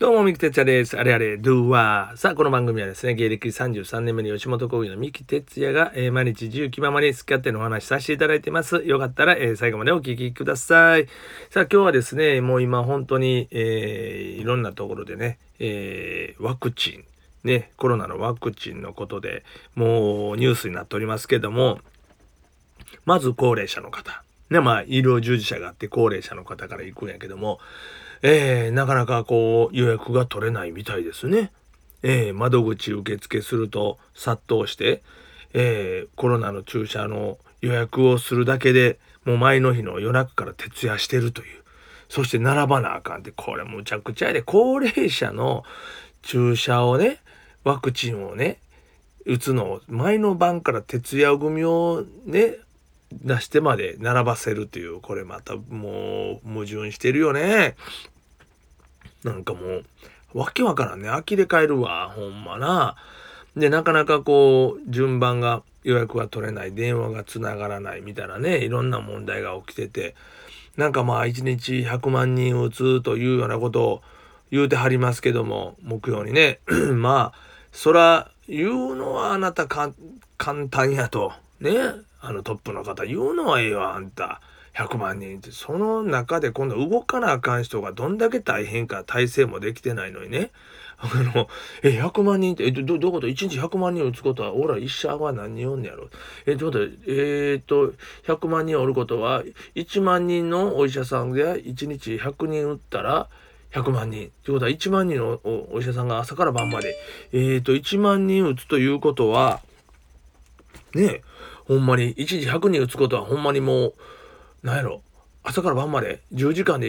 どうも、三木哲也です。あれあれ、ドゥワー。さあ、この番組はですね、芸歴33年目の吉本興業の三木哲也が、えー、毎日自由気ままに好き勝手のお話しさせていただいてます。よかったら、えー、最後までお聞きください。さあ、今日はですね、もう今本当に、えー、いろんなところでね、えー、ワクチン、ね、コロナのワクチンのことでもうニュースになっておりますけども、まず高齢者の方。ね、まあ、医療従事者があって高齢者の方から行くんやけども、えー、なかなかこう予約が取れないみたいですね。えー、窓口受付すると殺到して、えー、コロナの注射の予約をするだけでもう前の日の夜中から徹夜してるという。そして並ばなあかんって、これむちゃくちゃやで、高齢者の注射をね、ワクチンをね、打つのを前の晩から徹夜組をね、出してまで並ばせるという、これまたもう矛盾してるよね。なんかもう、わけわからんね。呆れ返るわ、ほんまな。で、なかなかこう、順番が、予約が取れない、電話がつながらないみたいなね、いろんな問題が起きてて、なんかまあ、1日100万人打つというようなことを言うてはりますけども、目標にね。まあ、そら、言うのはあなた簡単やと。ね。あのトップの方言うのはええわ、あんた。100万人って、その中で今度動かなあかん人がどんだけ大変か、体制もできてないのにね。あの、え、100万人って、え、ど、どういうこと ?1 日100万人打つことは、俺ら医者は何人おんねやろ？え、どうだえー、っと、100万人おることは、1万人のお医者さんで1日100人打ったら、100万人。ってことは1万人のお医者さんが朝から晩まで。えー、っと、1万人打つということは、ねえほんまに、1時100人打つことはほんまにもう、なんやろ、朝から晩まで10時間で、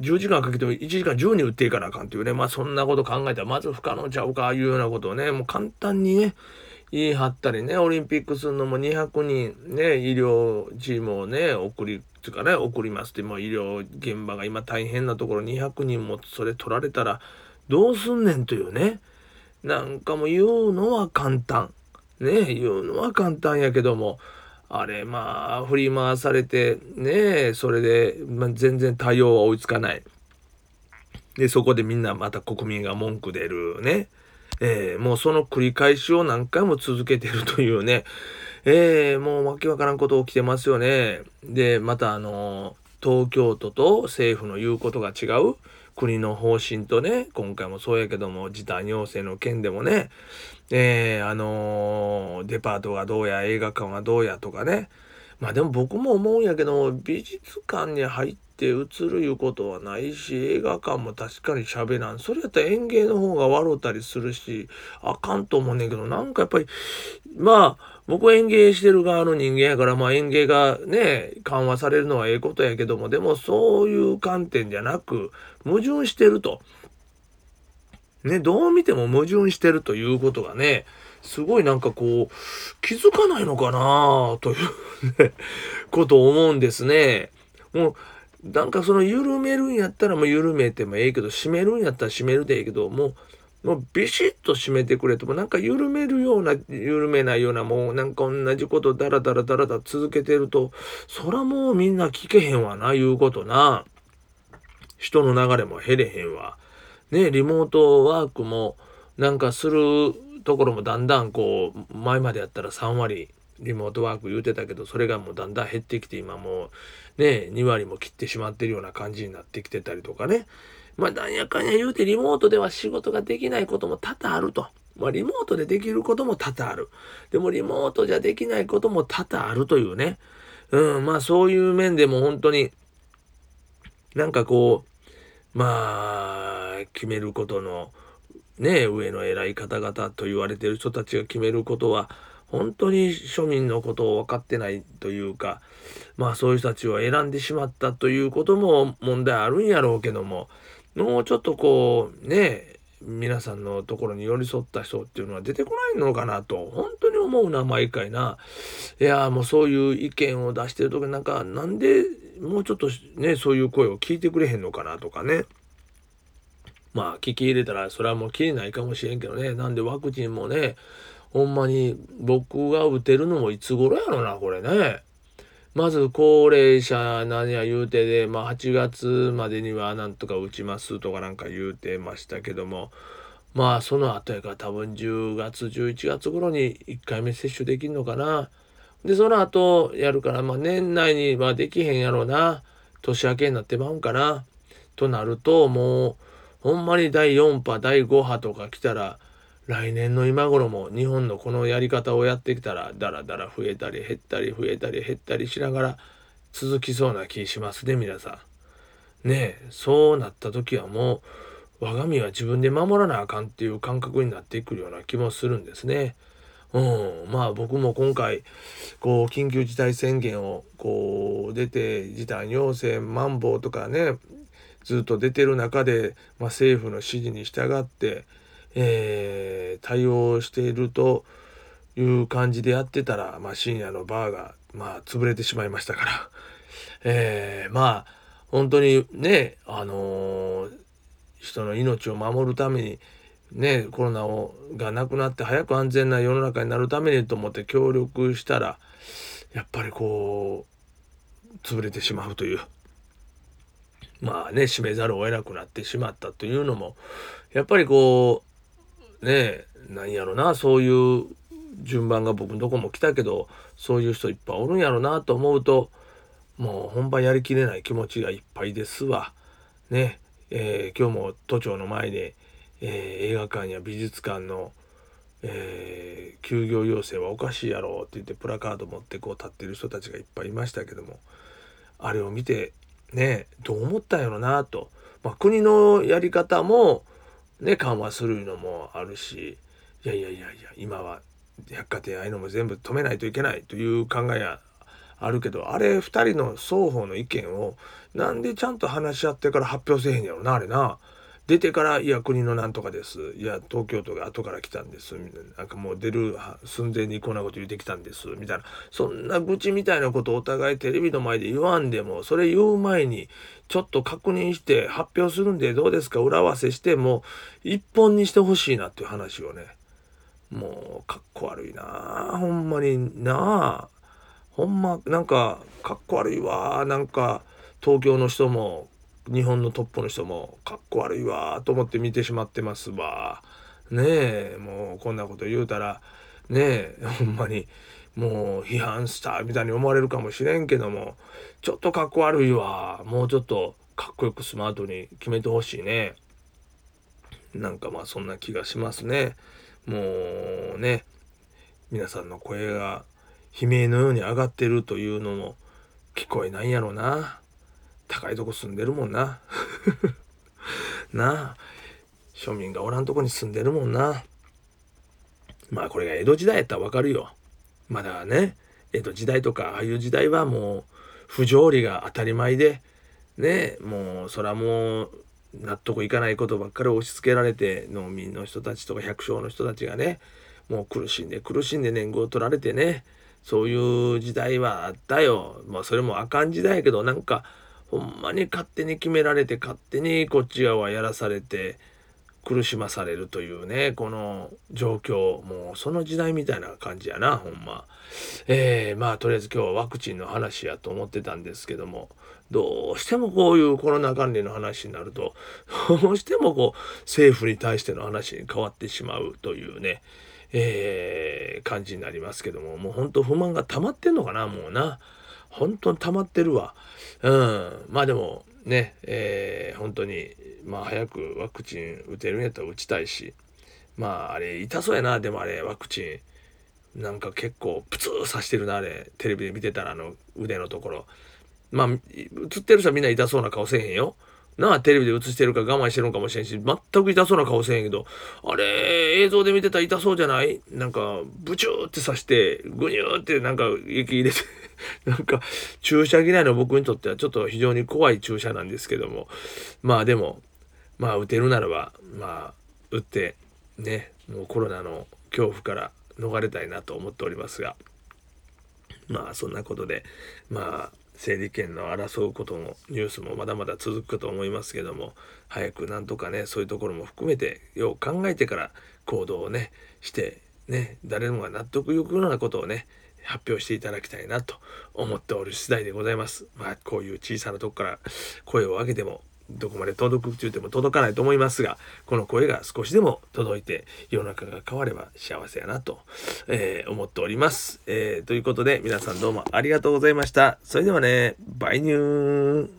10時間かけても1時間10人打っていかなあかんっていうね、まあそんなこと考えたらまず不可能ちゃうか、いうようなことをね、もう簡単にね、言い張ったりね、オリンピックするのも200人ね、医療チームをね、送り、つかね、送りますって、もう医療現場が今大変なところ200人もそれ取られたらどうすんねんというね、なんかもう言うのは簡単。ね言うのは簡単やけどもあれまあ振り回されてねそれで、まあ、全然対応は追いつかないでそこでみんなまた国民が文句出るねえー、もうその繰り返しを何回も続けてるというね、えー、もうわけわからんこと起きてますよね。で、またあの、東京都と政府の言うことが違う。国の方針とね、今回もそうやけども、時短要請の件でもね、えー、あのー、デパートがどうや、映画館はどうやとかね。まあでも僕も思うんやけど、美術館に入って映るいうことはないし、映画館も確かに喋らん。それやったら演芸の方が笑うたりするし、あかんと思うねんけど、なんかやっぱり、まあ、僕は演芸してる側の人間やから、まあ演芸がね、緩和されるのはええことやけども、でもそういう観点じゃなく、矛盾してると。ね、どう見ても矛盾してるということがね、すごいなんかこう、気づかないのかなというね、ことを思うんですね。もう、なんかその緩めるんやったらもう緩めてもええけど、締めるんやったら締めるでええけど、もう、もうビシッと締めてくれともなんか緩めるような緩めないようなもうなんか同じことダラダラダラダラ続けてるとそらもうみんな聞けへんわないうことな人の流れも減れへんわねリモートワークもなんかするところもだんだんこう前までやったら3割リモートワーク言うてたけどそれがもうだんだん減ってきて今もうね2割も切ってしまってるような感じになってきてたりとかねまあ、なんやかんや言うてリモートでは仕事ができないことも多々あると。まあ、リモートでできることも多々ある。でも、リモートじゃできないことも多々あるというね。うん、まあ、そういう面でも本当に、なんかこう、まあ、決めることの、ね、上の偉い方々と言われてる人たちが決めることは、本当に庶民のことを分かってないというか、まあそういう人たちを選んでしまったということも問題あるんやろうけども、もうちょっとこうね皆さんのところに寄り添った人っていうのは出てこないのかなと本当に思うな毎回な。いやもうそういう意見を出してる時なんかなんでもうちょっとねそういう声を聞いてくれへんのかなとかね。まあ聞き入れたらそれはもう切れないかもしれんけどね。なんでワクチンもねほんまに僕が打てるのもいつ頃やろなこれね。まず高齢者何や言うてで、まあ、8月までにはなんとか打ちますとかなんか言うてましたけども。まあその後やから多分10月11月頃に1回目接種できんのかな。でその後やるから、まあ、年内にはできへんやろうな年明けになってまうんかな。となるともうほんまに第4波第5波とか来たら来年の今頃も日本のこのやり方をやってきたらだらだら増えたり減ったり増えたり減ったりしながら続きそうな気しますね皆さん。ねえそうなった時はもう我が身は自分で守らなあかんっていう感覚になってくるような気もするんですね。うん、まあ僕も今回こう緊急事態宣言をこう出て時短要請マンボウとかねずっと出てる中で、まあ、政府の指示に従ってえー、対応しているという感じでやってたら、まあ、深夜のバーが、まあ、潰れてしまいましたから、えー、まあ本当にねあのー、人の命を守るためにねコロナをがなくなって早く安全な世の中になるためにと思って協力したらやっぱりこう潰れてしまうというまあね閉めざるを得なくなってしまったというのもやっぱりこうねなんやろなそういう順番が僕のとこも来たけどそういう人いっぱいおるんやろなと思うともう本番やりきれない気持ちがいっぱいですわ。ね、えー、今日も都庁の前で、えー、映画館や美術館の、えー、休業要請はおかしいやろって言ってプラカード持ってこう立ってる人たちがいっぱいいましたけどもあれを見てねどう思ったんやろなと、まあ、国のやり方もね緩和するのもあるしいやいやいやいや今は百貨店ああいうのも全部止めないといけないという考えはあるけどあれ2人の双方の意見をなんでちゃんと話し合ってから発表せえへんやろなあれな。出てから「いや国のなんとかです」「いや東京都が後から来たんです」みたいな。なんかもう出る寸前にこんなこと言ってきたんです。みたいな。そんな愚痴みたいなことをお互いテレビの前で言わんでもそれ言う前にちょっと確認して発表するんでどうですか？裏合わせしてもう一本にしてほしいなっていう話をね。もうかっこ悪いな。ほんまにな。あほんまなんかかっこ悪いわ。なんか東京の人も日本のトップの人もかっこ悪いわと思って見てしまってますわ。ねえもうこんなこと言うたらねえほんまにもう批判したみたいに思われるかもしれんけどもちょっとかっこ悪いわ。もうちょっとかっこよくスマートに決めてほしいね。なんかまあそんな気がしますね。もうね皆さんの声が悲鳴のように上がってるというのも聞こえないんやろな。高いとこ住んでるもんな。なあ。庶民がおらんとこに住んでるもんな。まあこれが江戸時代やったらわかるよ。まだね江戸時代とかああいう時代はもう不条理が当たり前でねもうそらもう納得いかないことばっかり押し付けられて農民の人たちとか百姓の人たちがねもう苦しんで苦しんで年貢を取られてねそういう時代はあったよ。まあそれもあかん時代やけどなんかほんまに勝手に決められて勝手にこっち側はやらされて苦しまされるというねこの状況もうその時代みたいな感じやなほんま。えー、まあとりあえず今日はワクチンの話やと思ってたんですけどもどうしてもこういうコロナ関連の話になるとどうしてもこう政府に対しての話に変わってしまうというねえー、感じになりますけどももうほんと不満が溜まってんのかなもうな。本当に溜まってるわ。うん。まあでもねえー、本当にまあ早くワクチン打てるんやったら打ちたいし。まああれ痛そうやな。でもあれワクチン。なんか結構プツー刺してるなあれ。テレビで見てたらあの腕のところ。まあ映ってる人はみんな痛そうな顔せえへんよ。なあテレビで映してるか我慢してるのかもしれんし全く痛そうな顔せえへんけどあれ映像で見てたら痛そうじゃない？なんかブチューって刺してグニューってなんか液入れて なんか注射嫌いの僕にとってはちょっと非常に怖い注射なんですけども。まあでもまあ打てるならばまあ打ってねもうコロナの恐怖から逃れたいなと思っておりますが。まあそんなことでまあ整理権の争うこともニュースもまだまだ続くかと思いますけども早くなんとかねそういうところも含めてよう考えてから行動をねしてね誰もが納得いくようなことをね発表していただきたいなと思っておる次第でございます。まあこういう小さなとこから声を上げてもどこまで届く中でも届かないと思いますがこの声が少しでも届いて世の中が変われば幸せやなと、えー、思っております、えー、ということで皆さんどうもありがとうございました。それではねバイニュー。